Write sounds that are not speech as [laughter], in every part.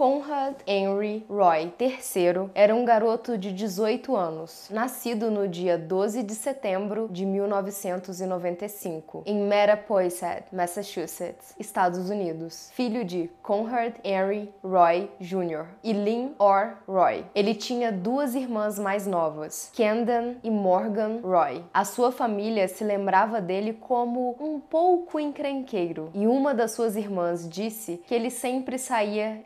Conrad Henry Roy III era um garoto de 18 anos, nascido no dia 12 de setembro de 1995, em Mattapoisett, Massachusetts, Estados Unidos, filho de Conrad Henry Roy Jr. e Lynn Orr Roy. Ele tinha duas irmãs mais novas, Camden e Morgan Roy. A sua família se lembrava dele como um pouco encrenqueiro, e uma das suas irmãs disse que ele sempre saía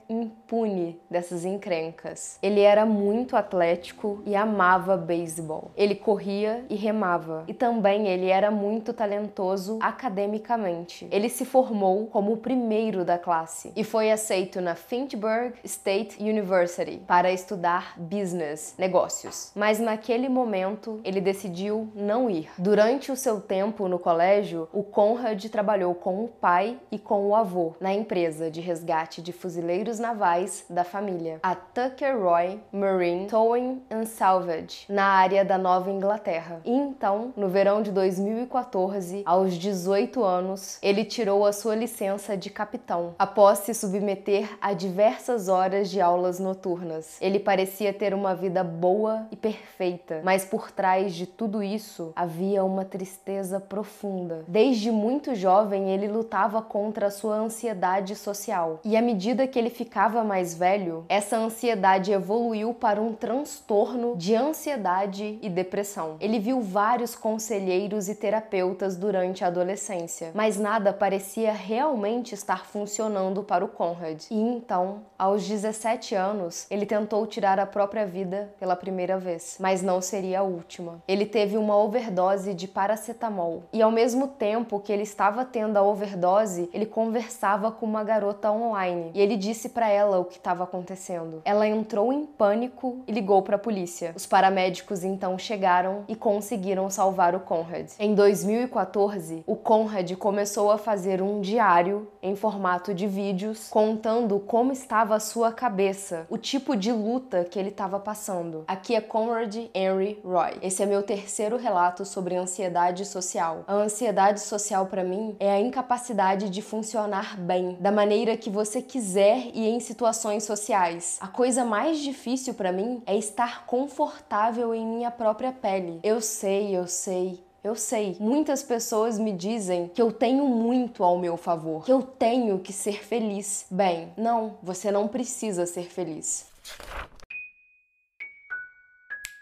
impune dessas encrencas. Ele era muito atlético e amava beisebol. Ele corria e remava, e também ele era muito talentoso academicamente. Ele se formou como o primeiro da classe e foi aceito na Finchburg State University para estudar business, negócios. Mas naquele momento ele decidiu não ir. Durante o seu tempo no colégio, o Conrad trabalhou com o pai e com o avô na empresa de resgate de fuzileiros navais da família, a Tucker Roy Marine Towing and Salvage, na área da Nova Inglaterra. E então, no verão de 2014, aos 18 anos, ele tirou a sua licença de capitão, após se submeter a diversas horas de aulas noturnas. Ele parecia ter uma vida boa e perfeita, mas por trás de tudo isso havia uma tristeza profunda. Desde muito jovem, ele lutava contra a sua ansiedade social. E à medida que ele ficava mais velho, essa ansiedade evoluiu para um transtorno de ansiedade e depressão. Ele viu vários conselheiros e terapeutas durante a adolescência, mas nada parecia realmente estar funcionando para o Conrad. E então, aos 17 anos, ele tentou tirar a própria vida pela primeira vez, mas não seria a última. Ele teve uma overdose de paracetamol e ao mesmo tempo que ele estava tendo a overdose, ele conversava com uma garota online e ele disse para ela o que estava acontecendo. Ela entrou em pânico e ligou para a polícia. Os paramédicos então chegaram e conseguiram salvar o Conrad. Em 2014, o Conrad começou a fazer um diário em formato de vídeos contando como estava a sua cabeça, o tipo de luta que ele estava passando. Aqui é Conrad Henry Roy. Esse é meu terceiro relato sobre ansiedade social. A ansiedade social para mim é a incapacidade de funcionar bem, da maneira que você quiser e em situações sociais. A coisa mais difícil para mim é estar confortável em minha própria pele. Eu sei, eu sei, eu sei, muitas pessoas me dizem que eu tenho muito ao meu favor, que eu tenho que ser feliz. Bem, não, você não precisa ser feliz.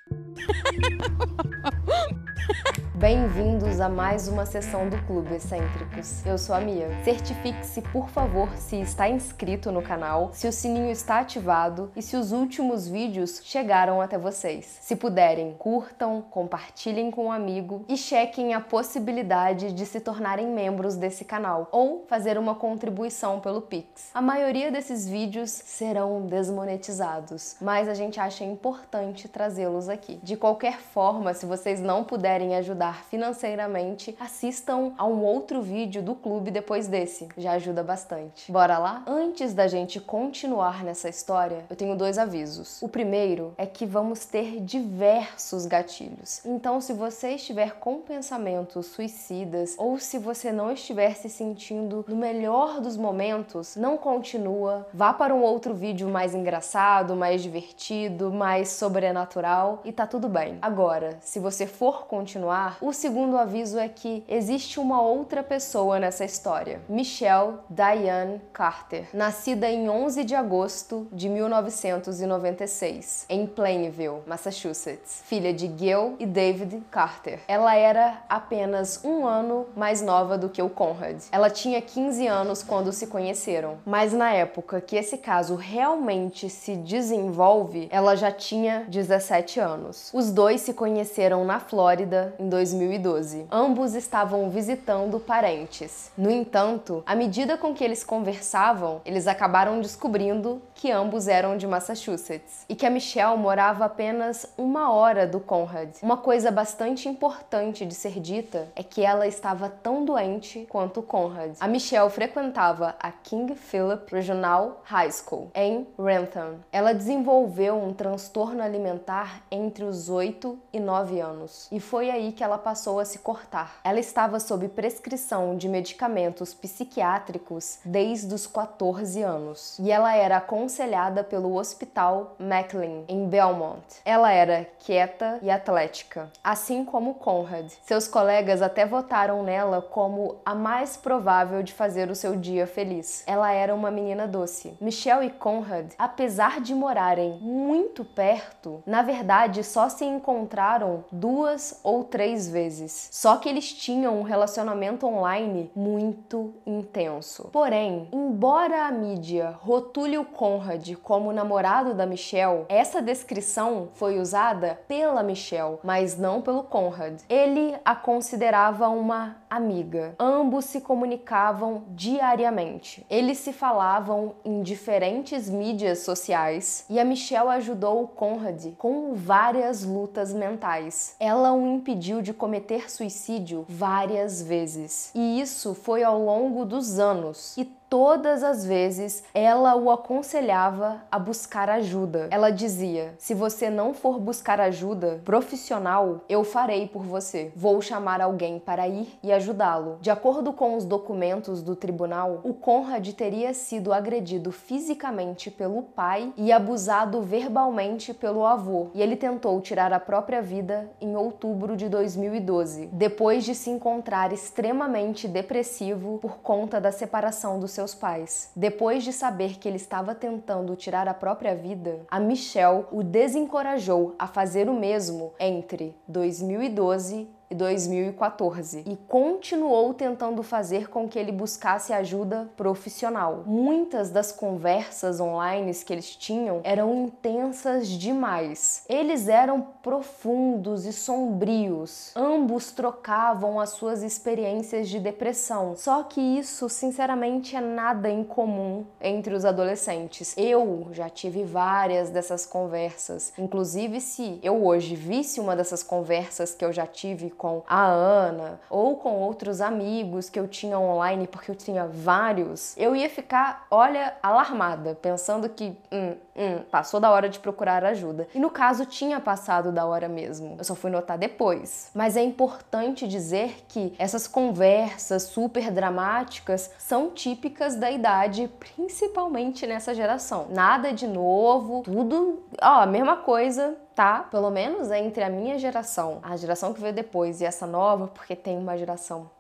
[laughs] Bem-vindos a mais uma sessão do Clube Excêntricos. Eu sou a Mia. Certifique-se, por favor, se está inscrito no canal, se o sininho está ativado e se os últimos vídeos chegaram até vocês. Se puderem, curtam, compartilhem com um amigo e chequem a possibilidade de se tornarem membros desse canal ou fazer uma contribuição pelo Pix. A maioria desses vídeos serão desmonetizados, mas a gente acha importante trazê-los aqui. De qualquer forma, se vocês não puderem ajudar ajudar financeiramente, assistam a um outro vídeo do clube depois desse, já ajuda bastante. Bora lá? Antes da gente continuar nessa história, eu tenho dois avisos. O primeiro é que vamos ter diversos gatilhos. Então, se você estiver com pensamentos suicidas ou se você não estiver se sentindo no melhor dos momentos, não continua, vá para um outro vídeo mais engraçado, mais divertido, mais sobrenatural e tá tudo bem. Agora, se você for continuar, o segundo aviso é que existe uma outra pessoa nessa história, Michelle Diane Carter, nascida em 11 de agosto de 1996, em Plainville, Massachusetts, filha de Gil e David Carter. Ela era apenas um ano mais nova do que o Conrad. Ela tinha 15 anos quando se conheceram, mas na época que esse caso realmente se desenvolve, ela já tinha 17 anos. Os dois se conheceram na Flórida em 2000 2012. Ambos estavam visitando parentes. No entanto, à medida com que eles conversavam, eles acabaram descobrindo que ambos eram de Massachusetts e que a Michelle morava apenas uma hora do Conrad. Uma coisa bastante importante de ser dita é que ela estava tão doente quanto Conrad. A Michelle frequentava a King Philip Regional High School em Renton. Ela desenvolveu um transtorno alimentar entre os 8 e 9 anos e foi aí que ela passou a se cortar. Ela estava sob prescrição de medicamentos psiquiátricos desde os 14 anos e ela era aconselhada pelo Hospital Maclean em Belmont. Ela era quieta e atlética, assim como Conrad. Seus colegas até votaram nela como a mais provável de fazer o seu dia feliz. Ela era uma menina doce. Michelle e Conrad, apesar de morarem muito perto, na verdade só se encontraram duas ou três vezes. Só que eles tinham um relacionamento online muito intenso. Porém, embora a mídia rotule o Conrad como namorado da Michelle, essa descrição foi usada pela Michelle, mas não pelo Conrad. Ele a considerava uma amiga. Ambos se comunicavam diariamente. Eles se falavam em diferentes mídias sociais e a Michelle ajudou o Conrad com várias lutas mentais. Ela o impediu de cometer suicídio várias vezes. E isso foi ao longo dos anos. E todas as vezes ela o aconselhava a buscar ajuda. Ela dizia: se você não for buscar ajuda profissional, eu farei por você. Vou chamar alguém para ir e ajudá-lo. De acordo com os documentos do tribunal, o Conrad teria sido agredido fisicamente pelo pai e abusado verbalmente pelo avô, e ele tentou tirar a própria vida em outubro de 2012, depois de se encontrar extremamente depressivo por conta da separação do seu seus pais. Depois de saber que ele estava tentando tirar a própria vida, a Michelle o desencorajou a fazer o mesmo entre 2012 e 2014 e continuou tentando fazer com que ele buscasse ajuda profissional. Muitas das conversas online que eles tinham eram intensas demais. Eles eram profundos e sombrios. Ambos trocavam as suas experiências de depressão. Só que isso, sinceramente, é nada incomum entre os adolescentes. Eu já tive várias dessas conversas. Inclusive, se eu hoje visse uma dessas conversas que eu já tive com a Ana ou com outros amigos que eu tinha online, porque eu tinha vários, eu ia ficar, olha, alarmada, pensando que hum, hum, passou da hora de procurar ajuda. E no caso, tinha passado da hora mesmo. Eu só fui notar depois. Mas é importante dizer que essas conversas super dramáticas são típicas da idade, principalmente nessa geração. Nada de novo, tudo, ó, a mesma coisa tá, pelo menos entre a minha geração, a geração que veio depois e essa nova, porque tem uma geração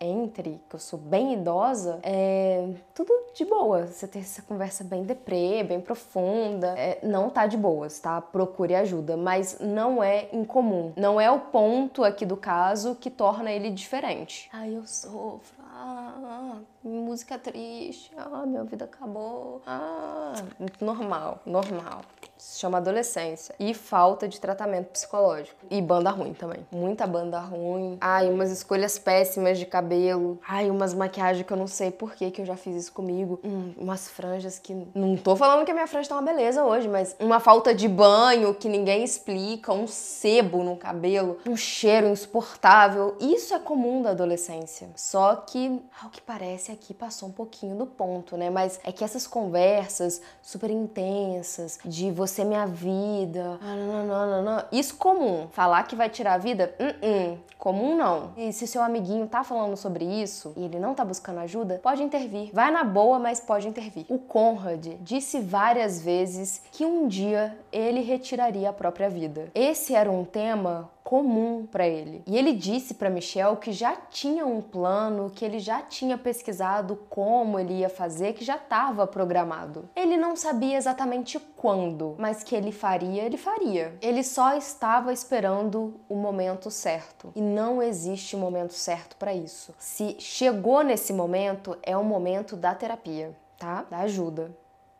entre, que eu sou bem idosa, é tudo de boa. Você ter essa conversa bem deprê, bem profunda, é, não tá de boas, tá? Procure ajuda, mas não é incomum. Não é o ponto aqui do caso que torna ele diferente. Ai, eu sofro. Ah, música triste. Ah, minha vida acabou. Ah, normal, normal se chama adolescência. E falta de tratamento psicológico. E banda ruim também. Muita banda ruim. Ai, umas escolhas péssimas de cabelo. Ai, umas maquiagens que eu não sei por que, que eu já fiz isso comigo. Hum, umas franjas que. Não tô falando que a minha franja tá uma beleza hoje, mas uma falta de banho que ninguém explica, um sebo no cabelo, um cheiro insuportável. Isso é comum da adolescência. Só que, ao que parece, aqui passou um pouquinho do ponto, né? Mas é que essas conversas super intensas de você minha vida. Ah. Isso comum. Falar que vai tirar a vida? Uh -uh. Comum não. E se seu amiguinho tá falando sobre isso e ele não tá buscando ajuda, pode intervir. Vai na boa, mas pode intervir. O Conrad disse várias vezes que um dia ele retiraria a própria vida. Esse era um tema comum para ele. E ele disse para Michelle que já tinha um plano, que ele já tinha pesquisado como ele ia fazer, que já estava programado. Ele não sabia exatamente quando, mas que ele faria, ele faria. Ele só estava esperando o momento certo. E não existe momento certo para isso. Se chegou nesse momento, é o momento da terapia, tá? Da ajuda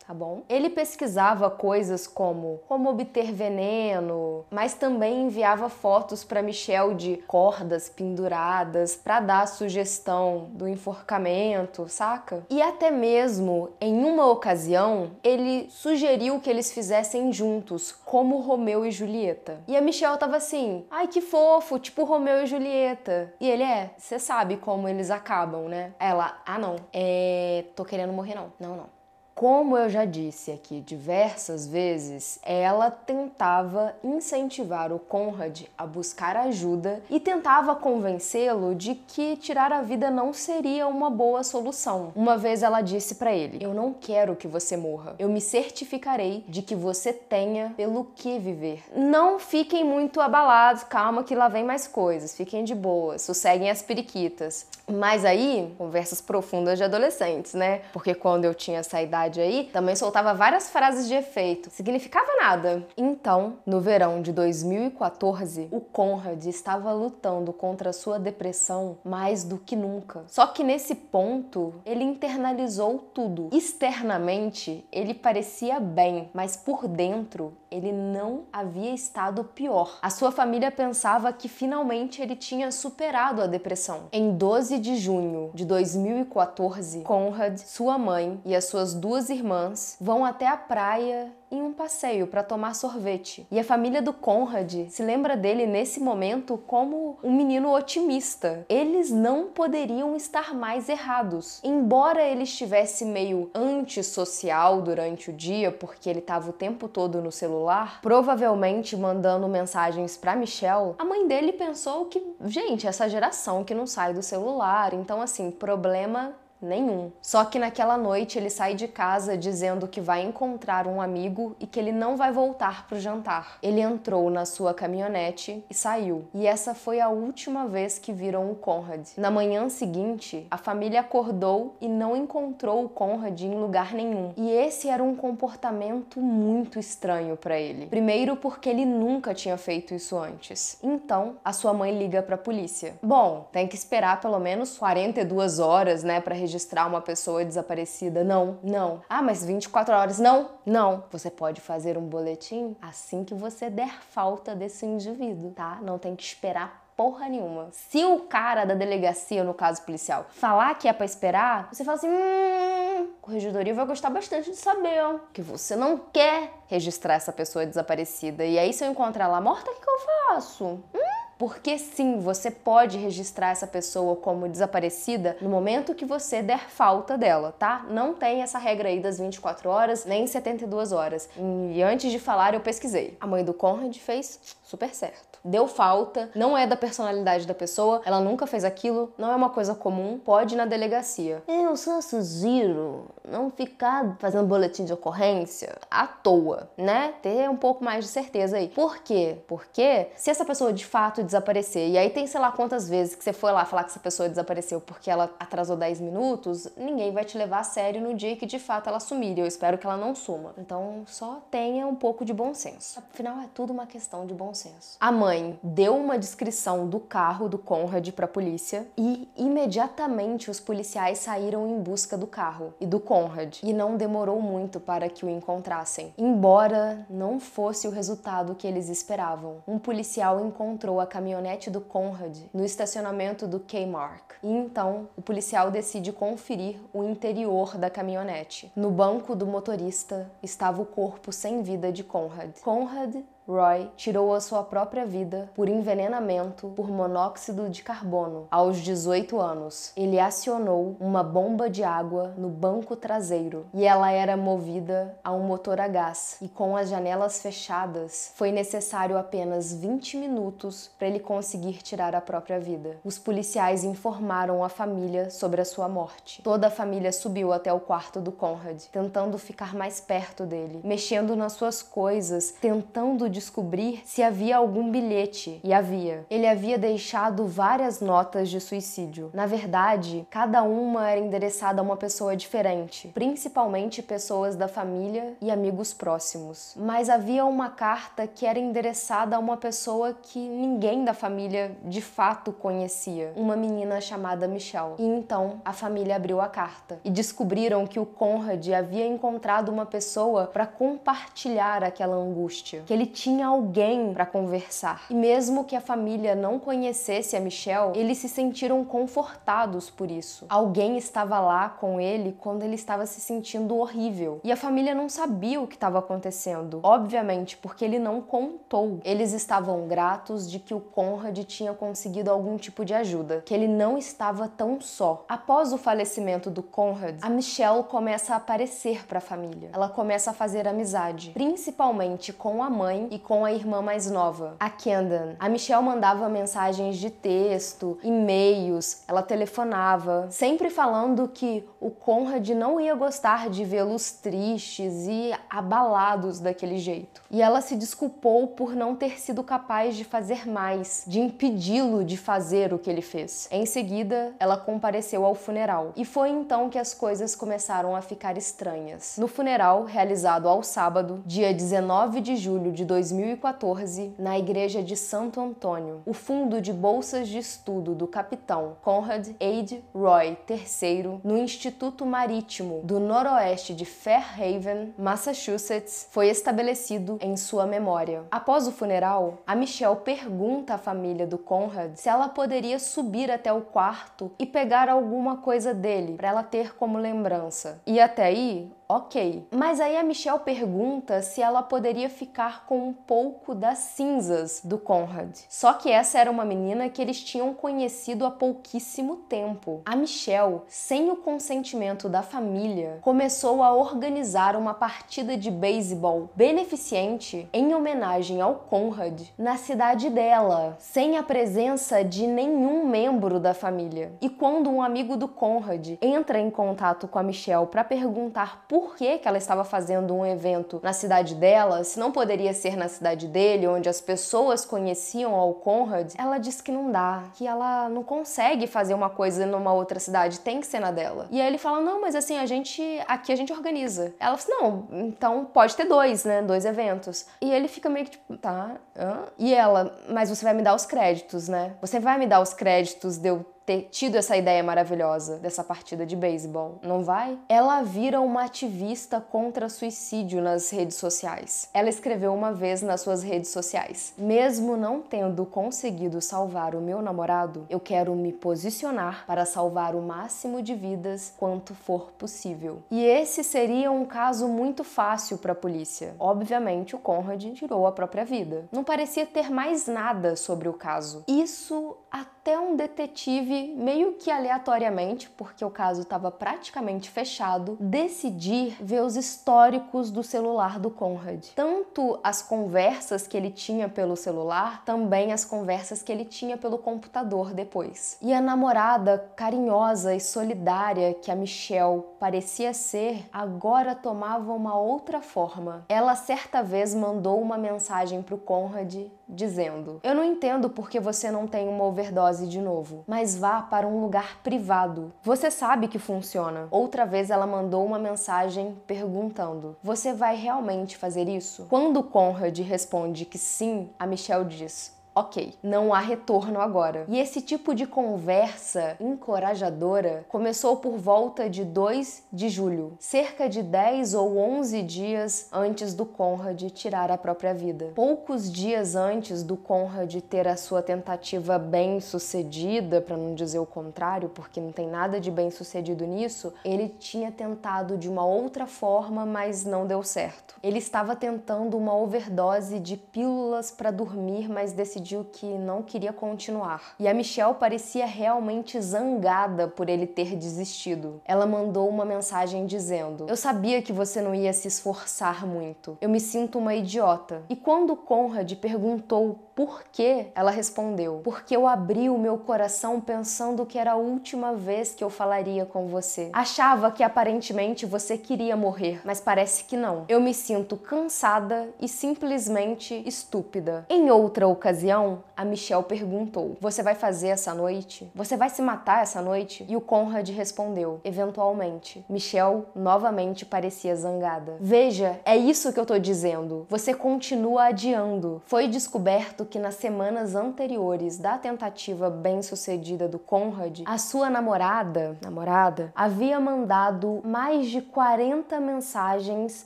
tá bom? Ele pesquisava coisas como como obter veneno, mas também enviava fotos para Michelle de cordas penduradas para dar sugestão do enforcamento, saca? E até mesmo em uma ocasião, ele sugeriu que eles fizessem juntos, como Romeu e Julieta. E a Michelle tava assim: "Ai, que fofo, tipo Romeu e Julieta". E ele é: "Você sabe como eles acabam, né?". Ela: "Ah, não. É, tô querendo morrer não. Não, não. Como eu já disse aqui diversas vezes, ela tentava incentivar o Conrad a buscar ajuda e tentava convencê-lo de que tirar a vida não seria uma boa solução. Uma vez ela disse para ele: "Eu não quero que você morra. Eu me certificarei de que você tenha pelo que viver. Não fiquem muito abalados, calma que lá vem mais coisas. Fiquem de boa, sosseguem as periquitas." Mas aí, conversas profundas de adolescentes, né? Porque quando eu tinha essa idade aí, também soltava várias frases de efeito. Significava nada. Então, no verão de 2014, o Conrad estava lutando contra sua depressão mais do que nunca. Só que nesse ponto, ele internalizou tudo. Externamente, ele parecia bem, mas por dentro, ele não havia estado pior. A sua família pensava que finalmente ele tinha superado a depressão. Em 12 de junho de 2014, Conrad, sua mãe e as suas duas irmãs vão até a praia em um passeio para tomar sorvete. E a família do Conrad se lembra dele nesse momento como um menino otimista. Eles não poderiam estar mais errados. Embora ele estivesse meio antissocial durante o dia, porque ele estava o tempo todo no celular, provavelmente mandando mensagens para Michelle, a mãe dele pensou que, gente, essa geração que não sai do celular, então assim, problema Nenhum. Só que naquela noite ele sai de casa dizendo que vai encontrar um amigo e que ele não vai voltar para o jantar. Ele entrou na sua caminhonete e saiu. E essa foi a última vez que viram o Conrad. Na manhã seguinte, a família acordou e não encontrou o Conrad em lugar nenhum. E esse era um comportamento muito estranho para ele. Primeiro porque ele nunca tinha feito isso antes. Então, a sua mãe liga para a polícia. Bom, tem que esperar pelo menos 42 horas, né, para registrar uma pessoa desaparecida. Não, não. Ah, mas 24 horas. Não, não. Você pode fazer um boletim assim que você der falta desse indivíduo, tá? Não tem que esperar porra nenhuma. Se o cara da delegacia, no caso policial, falar que é para esperar, você fala assim: hum, a corregedoria vai gostar bastante de saber ó, que você não quer registrar essa pessoa desaparecida. E aí, se eu encontrar ela morta, o que, que eu faço? Hum? Porque sim, você pode registrar essa pessoa como desaparecida no momento que você der falta dela, tá? Não tem essa regra aí das 24 horas, nem 72 horas. E antes de falar, eu pesquisei. A mãe do Conrad fez super certo. Deu falta, não é da personalidade da pessoa, ela nunca fez aquilo, não é uma coisa comum, pode ir na delegacia. Eu só sugiro não ficar fazendo boletim de ocorrência à toa, né? Ter um pouco mais de certeza aí. Por quê? Porque se essa pessoa de fato desaparecer. E aí tem sei lá quantas vezes que você foi lá falar que essa pessoa desapareceu porque ela atrasou 10 minutos, ninguém vai te levar a sério no dia que de fato ela sumir. E eu espero que ela não suma. Então só tenha um pouco de bom senso. Afinal, é tudo uma questão de bom senso. A mãe deu uma descrição do carro do Conrad para a polícia e imediatamente os policiais saíram em busca do carro e do Conrad. E não demorou muito para que o encontrassem. Embora não fosse o resultado que eles esperavam, um policial encontrou a caminhonete do Conrad no estacionamento do Kmart. E então o policial decide conferir o interior da caminhonete. No banco do motorista estava o corpo sem vida de Conrad. Conrad Roy tirou a sua própria vida por envenenamento por monóxido de carbono aos 18 anos. Ele acionou uma bomba de água no banco traseiro e ela era movida a um motor a gás. E com as janelas fechadas, foi necessário apenas 20 minutos para ele conseguir tirar a própria vida. Os policiais informaram a família sobre a sua morte. Toda a família subiu até o quarto do Conrad, tentando ficar mais perto dele, mexendo nas suas coisas, tentando descobrir se havia algum bilhete, e havia. Ele havia deixado várias notas de suicídio. Na verdade, cada uma era endereçada a uma pessoa diferente, principalmente pessoas da família e amigos próximos. Mas havia uma carta que era endereçada a uma pessoa que ninguém da família de fato conhecia, uma menina chamada Michelle. E então a família abriu a carta e descobriram que o Conrad havia encontrado uma pessoa para compartilhar aquela angústia, que ele tinha tinha alguém para conversar. E mesmo que a família não conhecesse a Michelle, eles se sentiram confortados por isso. Alguém estava lá com ele quando ele estava se sentindo horrível. E a família não sabia o que estava acontecendo. Obviamente, porque ele não contou. Eles estavam gratos de que o Conrad tinha conseguido algum tipo de ajuda, que ele não estava tão só. Após o falecimento do Conrad, a Michelle começa a aparecer para a família. Ela começa a fazer amizade, principalmente com a mãe e com a irmã mais nova, a Kendall. A Michelle mandava mensagens de texto, e-mails, ela telefonava, sempre falando que o Conrad não ia gostar de vê-los tristes e abalados daquele jeito. E ela se desculpou por não ter sido capaz de fazer mais, de impedi-lo de fazer o que ele fez. Em seguida, ela compareceu ao funeral e foi então que as coisas começaram a ficar estranhas. No funeral, realizado ao sábado, dia 19 de julho de 2014, na igreja de Santo Antônio, o fundo de bolsas de estudo do capitão Conrad Aid Roy III no Instituto Marítimo do Noroeste de Fairhaven, Massachusetts, foi estabelecido em sua memória. Após o funeral, a Michelle pergunta à família do Conrad se ela poderia subir até o quarto e pegar alguma coisa dele para ela ter como lembrança. E até aí, Ok. Mas aí a Michelle pergunta se ela poderia ficar com um pouco das cinzas do Conrad. Só que essa era uma menina que eles tinham conhecido há pouquíssimo tempo. A Michelle, sem o consentimento da família, começou a organizar uma partida de beisebol beneficente em homenagem ao Conrad na cidade dela, sem a presença de nenhum membro da família. E quando um amigo do Conrad entra em contato com a Michelle para perguntar por por que, que ela estava fazendo um evento na cidade dela, se não poderia ser na cidade dele, onde as pessoas conheciam ao Conrad, ela disse que não dá, que ela não consegue fazer uma coisa numa outra cidade, tem que ser na dela. E aí ele fala: "Não, mas assim, a gente aqui a gente organiza". Ela fala: "Não, então pode ter dois, né? Dois eventos". E ele fica meio que tipo, tá, hã? E ela: "Mas você vai me dar os créditos, né? Você vai me dar os créditos de eu ter tido essa ideia maravilhosa dessa partida de beisebol, não vai? Ela vira uma ativista contra suicídio nas redes sociais. Ela escreveu uma vez nas suas redes sociais: Mesmo não tendo conseguido salvar o meu namorado, eu quero me posicionar para salvar o máximo de vidas quanto for possível. E esse seria um caso muito fácil para a polícia. Obviamente, o Conrad tirou a própria vida. Não parecia ter mais nada sobre o caso. Isso até um detetive, meio que aleatoriamente, porque o caso estava praticamente fechado, decidir ver os históricos do celular do Conrad. Tanto as conversas que ele tinha pelo celular, também as conversas que ele tinha pelo computador depois. E a namorada carinhosa e solidária que a Michelle parecia ser, agora tomava uma outra forma. Ela certa vez mandou uma mensagem para o Conrad dizendo: Eu não entendo porque você não tem uma overdose de novo, mas vá para um lugar privado. Você sabe que funciona. Outra vez ela mandou uma mensagem perguntando: Você vai realmente fazer isso? Quando Conrad responde que sim, a Michelle diz: ok, não há retorno agora. E esse tipo de conversa encorajadora começou por volta de 2 de julho, cerca de 10 ou 11 dias antes do Conrad tirar a própria vida. Poucos dias antes do Conrad ter a sua tentativa bem sucedida, para não dizer o contrário, porque não tem nada de bem sucedido nisso, ele tinha tentado de uma outra forma, mas não deu certo. Ele estava tentando uma overdose de pílulas para dormir, mas decidiu decidiu que não queria continuar. E a Michelle parecia realmente zangada por ele ter desistido. Ela mandou uma mensagem dizendo: Eu sabia que você não ia se esforçar muito. Eu me sinto uma idiota. E quando Conrad perguntou por que, ela respondeu: Porque eu abri o meu coração pensando que era a última vez que eu falaria com você. Achava que aparentemente você queria morrer, mas parece que não. Eu me sinto cansada e simplesmente estúpida. Em outra ocasião, a Michelle perguntou: Você vai fazer essa noite? Você vai se matar essa noite? E o Conrad respondeu: Eventualmente. Michelle novamente parecia zangada. Veja, é isso que eu tô dizendo. Você continua adiando. Foi descoberto que nas semanas anteriores da tentativa bem-sucedida do Conrad, a sua namorada, namorada, havia mandado mais de 40 mensagens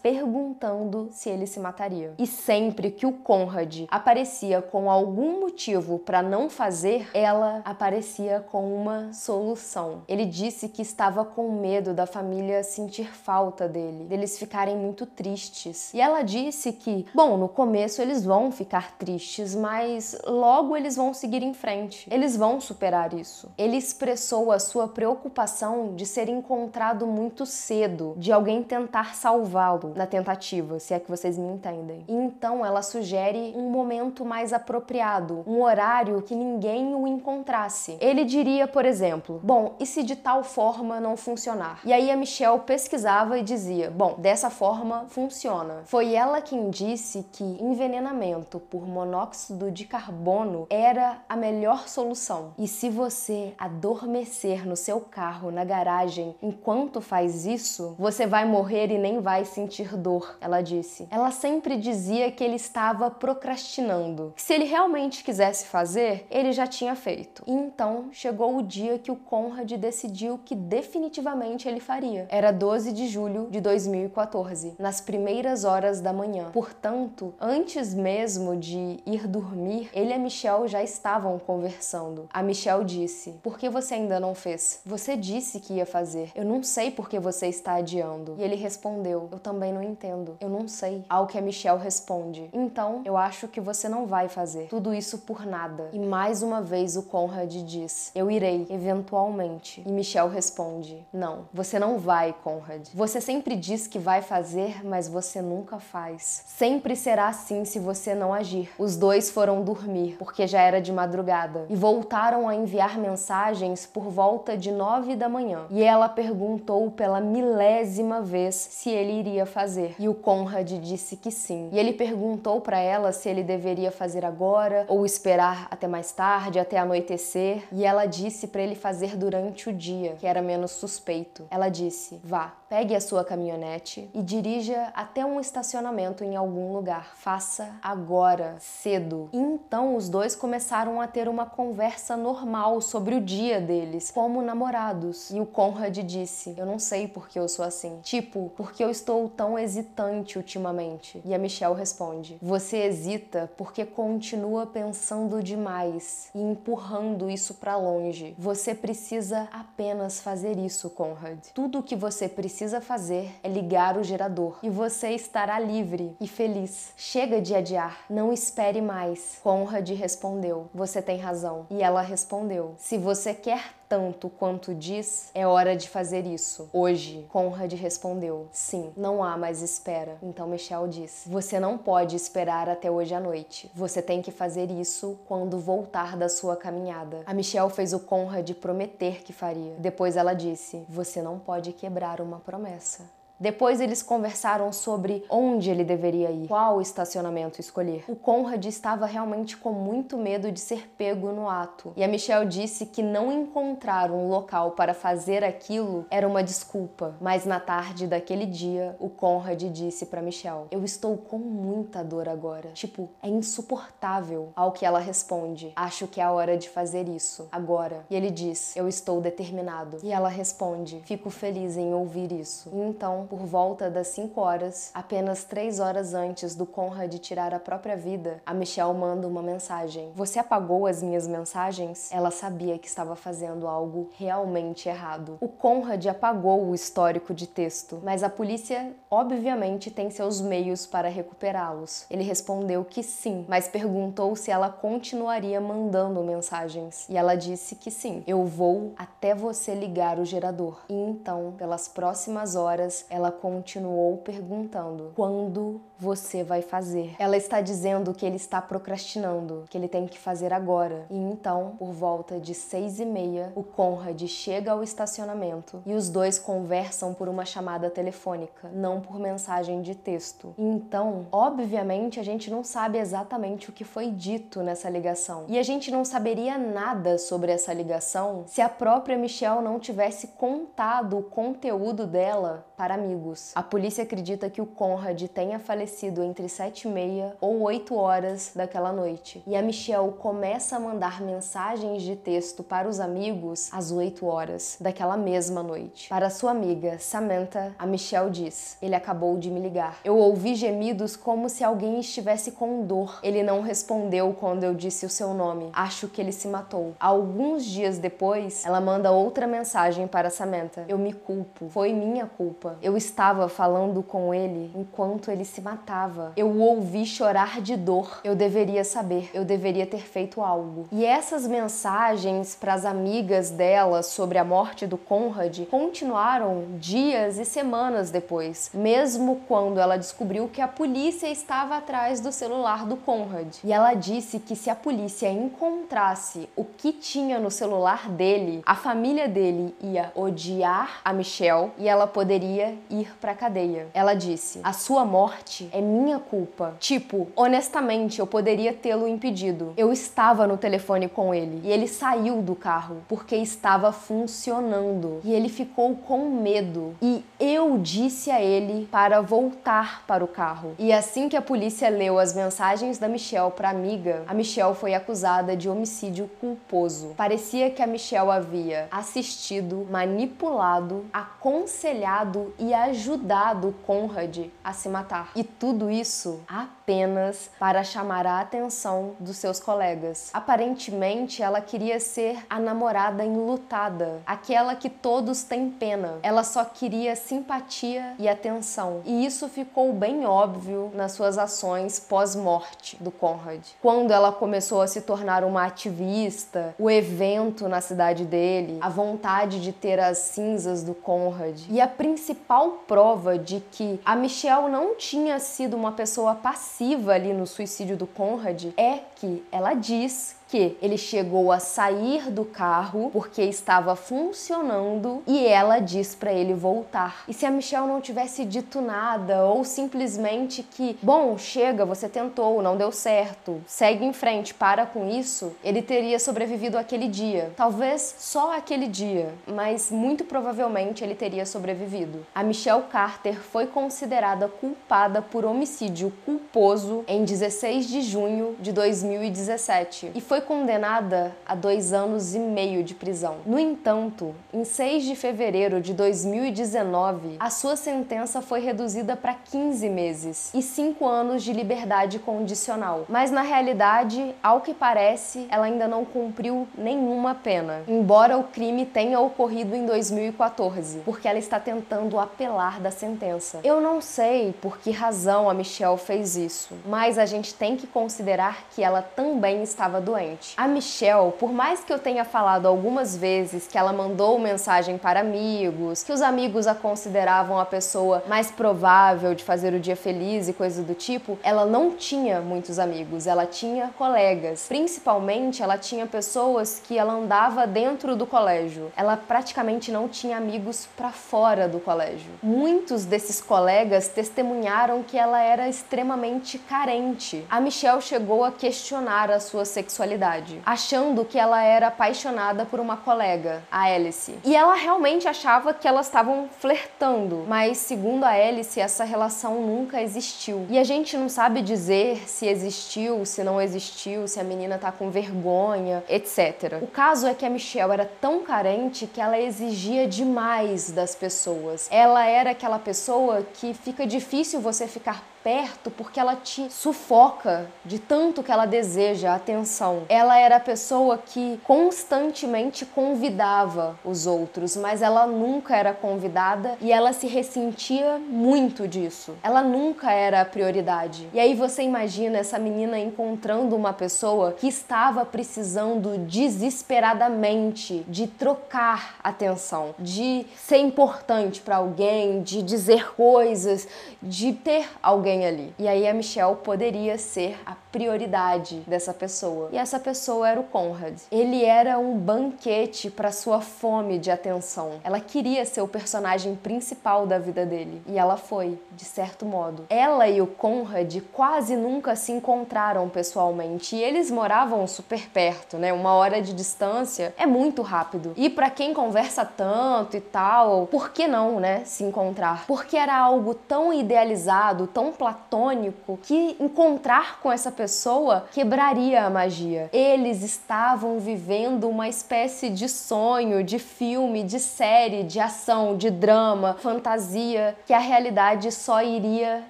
perguntando se ele se mataria. E sempre que o Conrad aparecia com algum motivo para não fazer, ela aparecia com uma solução. Ele disse que estava com medo da família sentir falta dele, deles ficarem muito tristes. E ela disse que, bom, no começo eles vão ficar tristes, mas logo eles vão seguir em frente. Eles vão superar isso. Ele expressou a sua preocupação de ser encontrado muito cedo, de alguém tentar salvá-lo na tentativa, se é que vocês me entendem. Então ela sugere um momento mais apropriado, um horário que ninguém o encontrasse. Ele diria, por exemplo, bom, e se de tal forma não funcionar? E aí a Michelle pesquisava e dizia, bom, dessa forma funciona. Foi ela quem disse que envenenamento por monóxido de carbono era a melhor solução. E se você adormecer no seu carro na garagem enquanto faz isso, você vai morrer e nem vai sentir dor, ela disse. Ela sempre dizia que ele estava procrastinando. Que se ele realmente quisesse fazer, ele já tinha feito. E então chegou o dia que o Conrad decidiu que definitivamente ele faria. Era 12 de julho de 2014, nas primeiras horas da manhã. Portanto, antes mesmo de ir dormir, ele e a Michelle já estavam conversando. A Michelle disse: Por que você ainda não fez? Você disse que ia fazer. Eu não sei por que você está adiando. E ele respondeu: Eu também não entendo. Eu não sei. Ao que a Michelle responde: Então, eu acho que você não vai fazer. Tudo isso por nada. E mais uma vez o Conrad diz: Eu irei, eventualmente. E Michelle responde: Não, você não vai, Conrad. Você sempre diz que vai fazer, mas você nunca faz. Sempre será assim se você não agir. Os dois foram dormir, porque já era de madrugada, e voltaram a enviar mensagens por volta de nove da manhã. E ela perguntou pela milésima vez se ele iria fazer. E o Conrad disse que sim. E ele perguntou para ela se ele deveria fazer agora ou esperar até mais tarde, até anoitecer. E ela disse para ele fazer durante o dia, que era menos suspeito. Ela disse: vá, pegue a sua caminhonete e dirija até um estacionamento em algum lugar. Faça agora, cedo. Então os dois começaram a ter uma conversa normal sobre o dia deles, como namorados. E o Conrad disse: Eu não sei por que eu sou assim. Tipo, porque eu estou tão hesitante ultimamente. E a Michelle responde: Você hesita porque continua pensando demais e empurrando isso para longe. Você precisa apenas fazer isso, Conrad. Tudo o que você precisa fazer é ligar o gerador e você estará livre e feliz. Chega de adiar, não espere mais. Conrad respondeu: Você tem razão. E ela respondeu: Se você quer tanto quanto diz, é hora de fazer isso. Hoje, Conrad respondeu: Sim, não há mais espera. Então Michelle disse: Você não pode esperar até hoje à noite. Você tem que fazer isso quando voltar da sua caminhada. A Michelle fez o Conrad prometer que faria. Depois ela disse: Você não pode quebrar uma promessa. Depois eles conversaram sobre onde ele deveria ir, qual estacionamento escolher. O Conrad estava realmente com muito medo de ser pego no ato, e a Michelle disse que não encontrar um local para fazer aquilo era uma desculpa. Mas na tarde daquele dia, o Conrad disse para Michelle: "Eu estou com muita dor agora. Tipo, é insuportável." Ao que ela responde: "Acho que é a hora de fazer isso agora." E ele diz: "Eu estou determinado." E ela responde: "Fico feliz em ouvir isso." E então por volta das 5 horas, apenas 3 horas antes do Conrad tirar a própria vida, a Michelle manda uma mensagem. Você apagou as minhas mensagens? Ela sabia que estava fazendo algo realmente errado. O Conrad apagou o histórico de texto, mas a polícia obviamente tem seus meios para recuperá-los. Ele respondeu que sim, mas perguntou se ela continuaria mandando mensagens. E ela disse que sim. Eu vou até você ligar o gerador. E então, pelas próximas horas, ela ela continuou perguntando: quando você vai fazer? Ela está dizendo que ele está procrastinando, que ele tem que fazer agora. E então, por volta de seis e meia, o Conrad chega ao estacionamento e os dois conversam por uma chamada telefônica, não por mensagem de texto. Então, obviamente, a gente não sabe exatamente o que foi dito nessa ligação. E a gente não saberia nada sobre essa ligação se a própria Michelle não tivesse contado o conteúdo dela para amigos. A polícia acredita que o Conrad tenha falecido entre sete e meia ou oito horas daquela noite. E a Michelle começa a mandar mensagens de texto para os amigos às oito horas daquela mesma noite. Para sua amiga Samantha, a Michelle diz: Ele acabou de me ligar. Eu ouvi gemidos como se alguém estivesse com dor. Ele não respondeu quando eu disse o seu nome. Acho que ele se matou. Alguns dias depois, ela manda outra mensagem para Samantha: Eu me culpo. Foi minha culpa. Eu estava falando com ele enquanto ele se matava. Eu o ouvi chorar de dor. Eu deveria saber, eu deveria ter feito algo. E essas mensagens para as amigas dela sobre a morte do Conrad continuaram dias e semanas depois, mesmo quando ela descobriu que a polícia estava atrás do celular do Conrad. E ela disse que se a polícia encontrasse o que tinha no celular dele, a família dele ia odiar a Michelle e ela poderia deveria ir pra cadeia. Ela disse: A sua morte é minha culpa. Tipo, honestamente, eu poderia tê-lo impedido. Eu estava no telefone com ele e ele saiu do carro porque estava funcionando e ele ficou com medo. E eu disse a ele para voltar para o carro. E assim que a polícia leu as mensagens da Michelle para amiga, a Michelle foi acusada de homicídio culposo. Parecia que a Michelle havia assistido, manipulado, aconselhado e ajudado Conrad a se matar. E tudo isso apenas para chamar a atenção dos seus colegas. Aparentemente, ela queria ser a namorada enlutada, aquela que todos têm pena. Ela só queria simpatia e atenção. E isso ficou bem óbvio nas suas ações pós-morte do Conrad. Quando ela começou a se tornar uma ativista, o evento na cidade dele, a vontade de ter as cinzas do Conrad e a principal principal prova de que a Michelle não tinha sido uma pessoa passiva ali no suicídio do Conrad é que ela diz que ele chegou a sair do carro porque estava funcionando e ela diz para ele voltar. E se a Michelle não tivesse dito nada ou simplesmente que, bom, chega, você tentou, não deu certo, segue em frente, para com isso, ele teria sobrevivido aquele dia. Talvez só aquele dia, mas muito provavelmente ele teria sobrevivido. A Michelle Carter foi considerada culpada por homicídio culposo em 16 de junho de 2017 e foi foi condenada a dois anos e meio de prisão. No entanto, em 6 de fevereiro de 2019, a sua sentença foi reduzida para 15 meses e 5 anos de liberdade condicional. Mas na realidade, ao que parece, ela ainda não cumpriu nenhuma pena, embora o crime tenha ocorrido em 2014, porque ela está tentando apelar da sentença. Eu não sei por que razão a Michelle fez isso, mas a gente tem que considerar que ela também estava doente. A Michelle, por mais que eu tenha falado algumas vezes que ela mandou mensagem para amigos, que os amigos a consideravam a pessoa mais provável de fazer o dia feliz e coisas do tipo, ela não tinha muitos amigos, ela tinha colegas. Principalmente, ela tinha pessoas que ela andava dentro do colégio. Ela praticamente não tinha amigos para fora do colégio. Muitos desses colegas testemunharam que ela era extremamente carente. A Michelle chegou a questionar a sua sexualidade achando que ela era apaixonada por uma colega, a Alice. E ela realmente achava que elas estavam flertando, mas segundo a Alice, essa relação nunca existiu. E a gente não sabe dizer se existiu, se não existiu, se a menina tá com vergonha, etc. O caso é que a Michelle era tão carente que ela exigia demais das pessoas. Ela era aquela pessoa que fica difícil você ficar perto porque ela te sufoca de tanto que ela deseja atenção. Ela era a pessoa que constantemente convidava os outros, mas ela nunca era convidada e ela se ressentia muito disso. Ela nunca era a prioridade. E aí você imagina essa menina encontrando uma pessoa que estava precisando desesperadamente de trocar atenção, de ser importante para alguém, de dizer coisas, de ter alguém ali. E aí a Michelle poderia ser a prioridade dessa pessoa. E essa pessoa era o Conrad. Ele era um banquete para sua fome de atenção. Ela queria ser o personagem principal da vida dele e ela foi, de certo modo. Ela e o Conrad quase nunca se encontraram pessoalmente e eles moravam super perto, né? Uma hora de distância é muito rápido. E para quem conversa tanto e tal, por que não, né, se encontrar? Porque era algo tão idealizado, tão platônico que encontrar com essa pessoa quebraria a magia. Eles estavam vivendo uma espécie de sonho, de filme, de série, de ação, de drama, fantasia, que a realidade só iria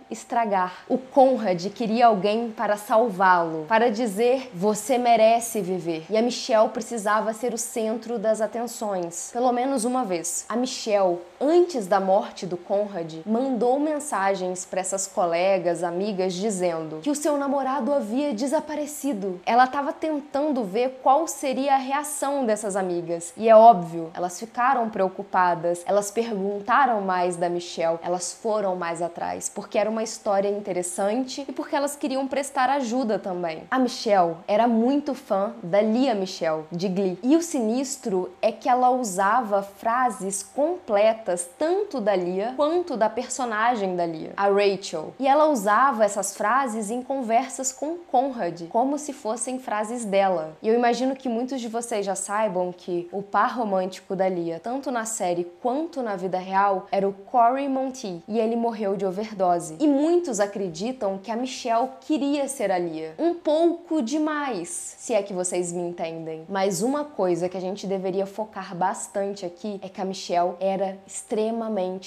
estragar. O Conrad queria alguém para salvá-lo, para dizer você merece viver. E a Michelle precisava ser o centro das atenções, pelo menos uma vez. A Michelle, antes da morte do Conrad, mandou mensagens para essas colegas, amigas, dizendo que o seu namorado havia desaparecido. Ela estava tentando ver qual seria a reação dessas amigas. E é óbvio, elas ficaram preocupadas, elas perguntaram mais da Michelle, elas foram mais atrás, porque era uma história interessante e porque elas queriam prestar ajuda também. A Michelle era muito fã da Lia Michelle, de Glee. E o sinistro é que ela usava frases completas tanto da Lia quanto da personagem da Lia, a Rachel. E ela usava essas frases em conversas com Conrad, como se fossem frases dela. E eu imagino que muitos de vocês já saibam que o par romântico da Lia, tanto na série quanto na vida real, era o Corey Monteith, e ele morreu de overdose. E muitos acreditam que a Michelle queria ser a Lia. Um pouco demais, se é que vocês me entendem. Mas uma coisa que a gente deveria focar bastante aqui é que a Michelle era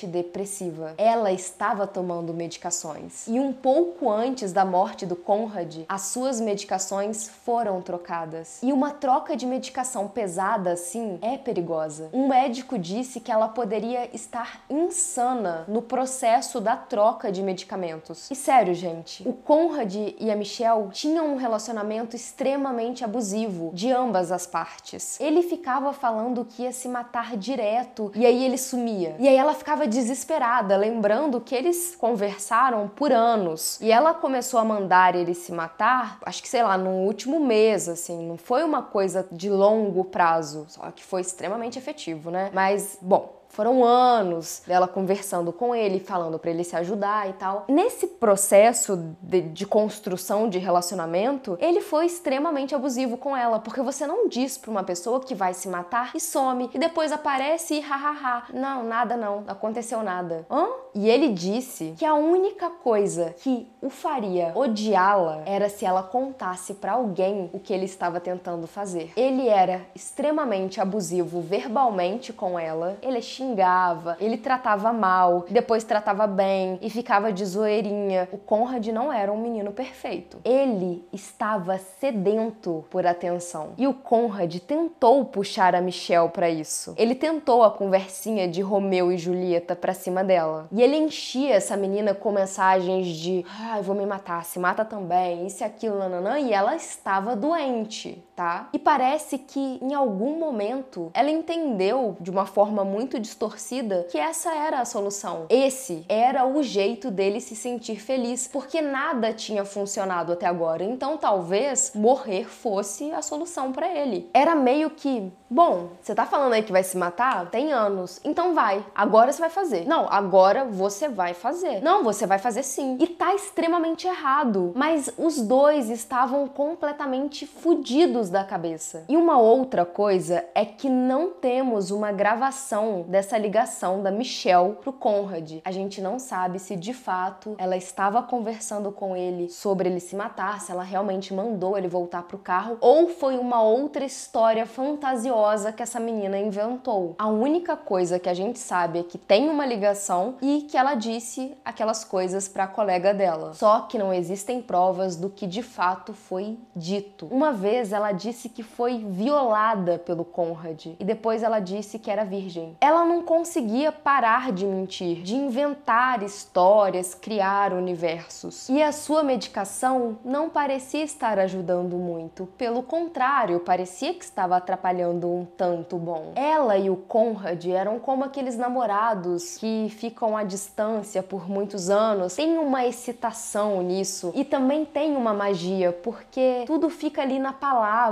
depressiva. Ela estava tomando medicações. E um pouco antes da morte do Conrad, as suas medicações foram trocadas. E uma troca de medicação pesada assim é perigosa. Um médico disse que ela poderia estar insana no processo da troca de medicamentos. E sério, gente, o Conrad e a Michelle tinham um relacionamento extremamente abusivo de ambas as partes. Ele ficava falando que ia se matar direto e aí ele sumia. E aí ela ficava desesperada, lembrando que eles conversaram por anos. E ela começou a mandar ele se matar, acho que sei lá, no último mês, assim, não foi uma coisa de longo prazo, só que foi extremamente efetivo, né? Mas, bom, foram anos dela conversando com ele, falando para ele se ajudar e tal. Nesse processo de, de, construção de relacionamento, ele foi extremamente abusivo com ela, porque você não diz pra uma pessoa que vai se matar e some, e depois aparece e hahaha. Não, nada não, não aconteceu nada. Hã? E ele disse que a única coisa que o faria odiá-la era se ela contasse para alguém o que ele estava tentando fazer. Ele era extremamente abusivo verbalmente com ela, ele xingava, ele tratava mal, depois tratava bem e ficava de zoeirinha. O Conrad não era um menino perfeito. Ele estava sedento por atenção. E o Conrad tentou puxar a Michelle para isso. Ele tentou a conversinha de Romeu e Julieta para cima dela. E ele enchia essa menina com mensagens de ai, ah, vou me matar, se mata também, isso e aquilo, nananã, e ela estava doente, tá? E parece que em algum momento ela entendeu de uma forma muito distorcida que essa era a solução. Esse era o jeito dele se sentir feliz, porque nada tinha funcionado até agora. Então talvez morrer fosse a solução para ele. Era meio que, bom, você tá falando aí que vai se matar? Tem anos. Então vai. Agora você vai fazer. Não, agora você vai fazer. Não, você vai fazer sim. E tá extremamente errado. Mas os dois estavam completamente fudidos da cabeça. E uma outra coisa é que não temos uma gravação dessa ligação da Michelle pro Conrad. A gente não sabe se de fato ela estava conversando com ele sobre ele se matar, se ela realmente mandou ele voltar pro carro ou foi uma outra história fantasiosa que essa menina inventou. A única coisa que a gente sabe é que tem uma ligação e que ela disse aquelas coisas para a colega dela. Só que não existem provas do que de fato foi dito. Uma vez ela disse que foi violada pelo Conrad e depois ela disse que era virgem. Ela não conseguia parar de mentir, de inventar histórias, criar universos. E a sua medicação não parecia estar ajudando muito, pelo contrário, parecia que estava atrapalhando um tanto bom. Ela e o Conrad eram como aqueles namorados que ficam à distância por muitos anos. Tem uma excitação nisso e também tem uma magia, porque tudo fica ali na palavra,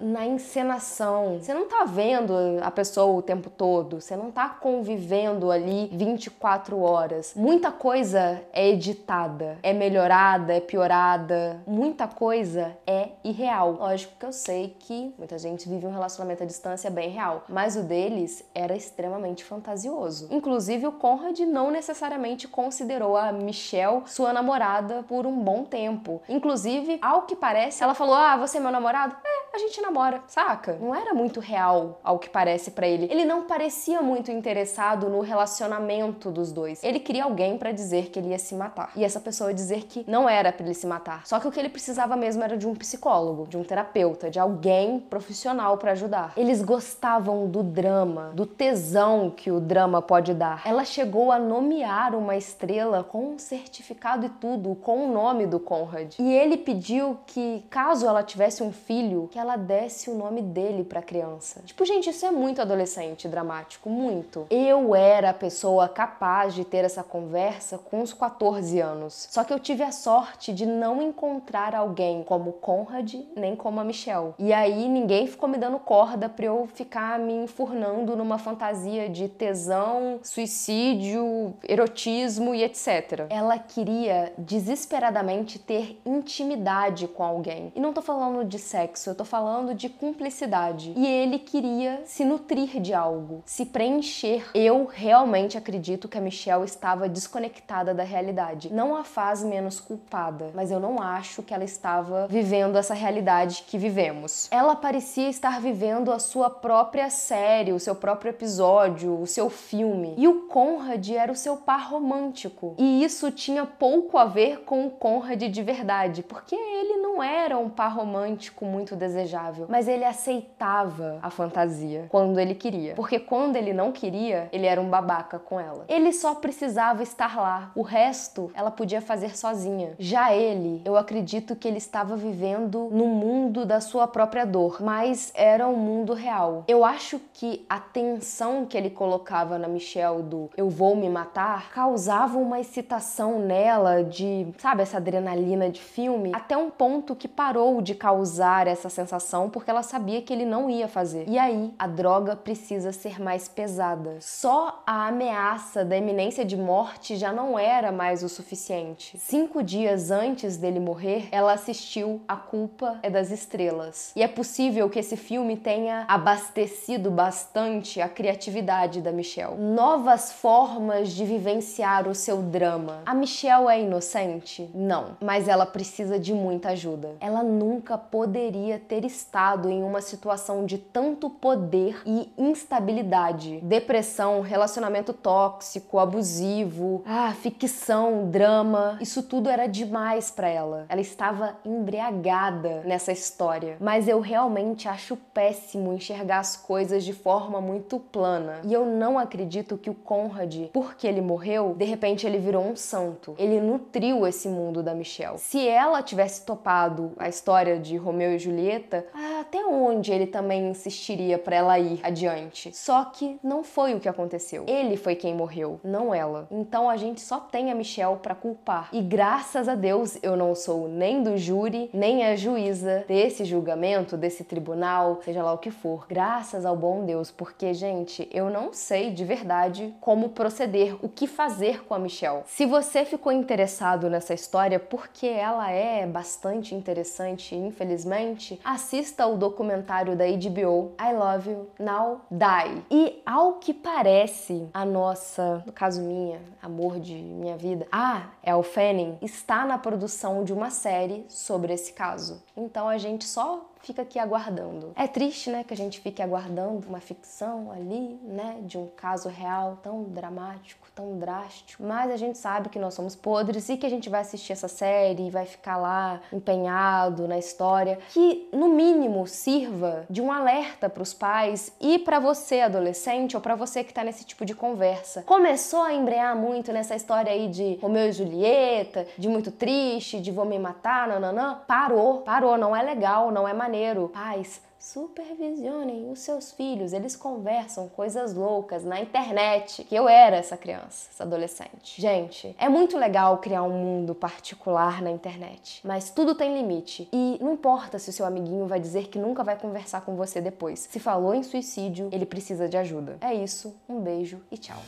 na encenação. Você não tá vendo a pessoa o tempo todo, você não tá convivendo ali 24 horas. Muita coisa é editada, é melhorada, é piorada, muita coisa é irreal. Lógico que eu sei que muita gente vive um relacionamento à distância bem real, mas o deles era extremamente fantasioso. Inclusive, o Conrad não necessariamente considerou a Michelle sua namorada por um bom tempo. Inclusive, ao que parece, ela falou: Ah, você é meu namorado? É, a gente namora, saca? Não era muito real, ao que parece para ele. Ele não parecia muito interessado no relacionamento dos dois. Ele queria alguém para dizer que ele ia se matar. E essa pessoa dizer que não era para ele se matar. Só que o que ele precisava mesmo era de um psicólogo, de um terapeuta, de alguém profissional para ajudar. Eles gostavam do drama, do tesão que o drama pode dar. Ela chegou a nomear uma estrela com um certificado e tudo, com o nome do Conrad. E ele pediu que, caso ela tivesse um filho, que ela desse o nome dele para a criança. Tipo, gente, isso é muito adolescente, dramático, muito. Eu era a pessoa capaz de ter essa conversa com uns 14 anos. Só que eu tive a sorte de não encontrar alguém como Conrad nem como a Michelle. E aí ninguém ficou me dando corda para eu ficar me enfurnando numa fantasia de tesão, suicídio, erotismo e etc. Ela queria desesperadamente ter intimidade com alguém. E não tô falando de sexo, eu tô falando de cumplicidade. E ele queria se nutrir de algo, se preencher. Eu realmente acredito que a Michelle estava desconectada da realidade. Não a faz menos culpada, mas eu não acho que ela estava vivendo essa realidade que vivemos. Ela parecia estar vivendo a sua própria série, o seu próprio episódio, o seu filme. E o Conrad era o seu par romântico. E isso tinha pouco a ver com o Conrad de verdade, porque ele não era um par romântico muito desejável, mas ele aceitava a fantasia quando ele queria. Porque quando ele não queria, ele era um babaca com ela. Ele só precisava estar lá. O resto ela podia fazer sozinha. Já ele, eu acredito que ele estava vivendo no mundo da sua própria dor, mas era um mundo real. Eu acho que a tensão que ele colocava na Michelle do eu vou me matar causava uma excitação nela de, sabe, essa adrenalina de filme, até um ponto que parou de causar essa sensação porque ela sabia que ele não ia fazer. E aí, a droga precisa ser mais pesada. Só a ameaça da iminência de morte já não era mais o suficiente. Cinco dias antes dele morrer, ela assistiu A Culpa é das Estrelas. E é possível que esse filme tenha abastecido bastante a criatividade da Michelle. Novas formas de vivenciar o seu drama. A Michelle é inocente? Não, mas ela precisa de muita ajuda. Ela nunca poderia ter estado em uma situação de tanto poder e instabilidade. Depressão, relacionamento tóxico, abusivo, ah, ficção, drama, isso tudo era demais para ela. Ela estava embriagada nessa história. Mas eu realmente acho péssimo enxergar as coisas de forma muito plana. E eu não acredito que o Conrad, porque ele morreu, de repente ele virou um santo. Ele nutriu esse mundo da Michelle. Se ela tivesse topado a história de Romeu e Julieta, até onde ele também insistiria para ela ir adiante? Só que não foi o que aconteceu. Ele foi quem morreu, não ela. Então a gente só tem a Michelle para culpar. E graças a Deus eu não sou nem do júri, nem a juíza desse julgamento, desse tribunal, seja lá o que for. Graças ao bom Deus, porque gente, eu não sei de verdade como proceder, o que fazer com a Michelle. Se você ficou interessado nessa história porque ela é bastante interessante, infelizmente, assista o documentário da HBO I Love You Now Die. E ao que parece, a nossa, no caso minha, amor de minha vida, a El Fanning está na produção de uma série sobre esse caso. Então a gente só fica aqui aguardando. É triste, né, que a gente fique aguardando uma ficção ali, né, de um caso real tão dramático, tão drástico, mas a gente sabe que nós somos podres e que a gente vai assistir essa série e vai ficar lá empenhado na história, que no mínimo sirva de um alerta para os pais e para você adolescente ou para você que tá nesse tipo de conversa. Começou a embrear muito nessa história aí de Romeu e Julieta, de muito triste, de vou me matar, nananã. Parou, parou, não é legal, não é maneiro. Pais, supervisionem os seus filhos. Eles conversam coisas loucas na internet. Que eu era essa criança, essa adolescente. Gente, é muito legal criar um mundo particular na internet, mas tudo tem limite. E não importa se o seu amiguinho vai dizer que nunca vai conversar com você depois. Se falou em suicídio, ele precisa de ajuda. É isso. Um beijo e tchau.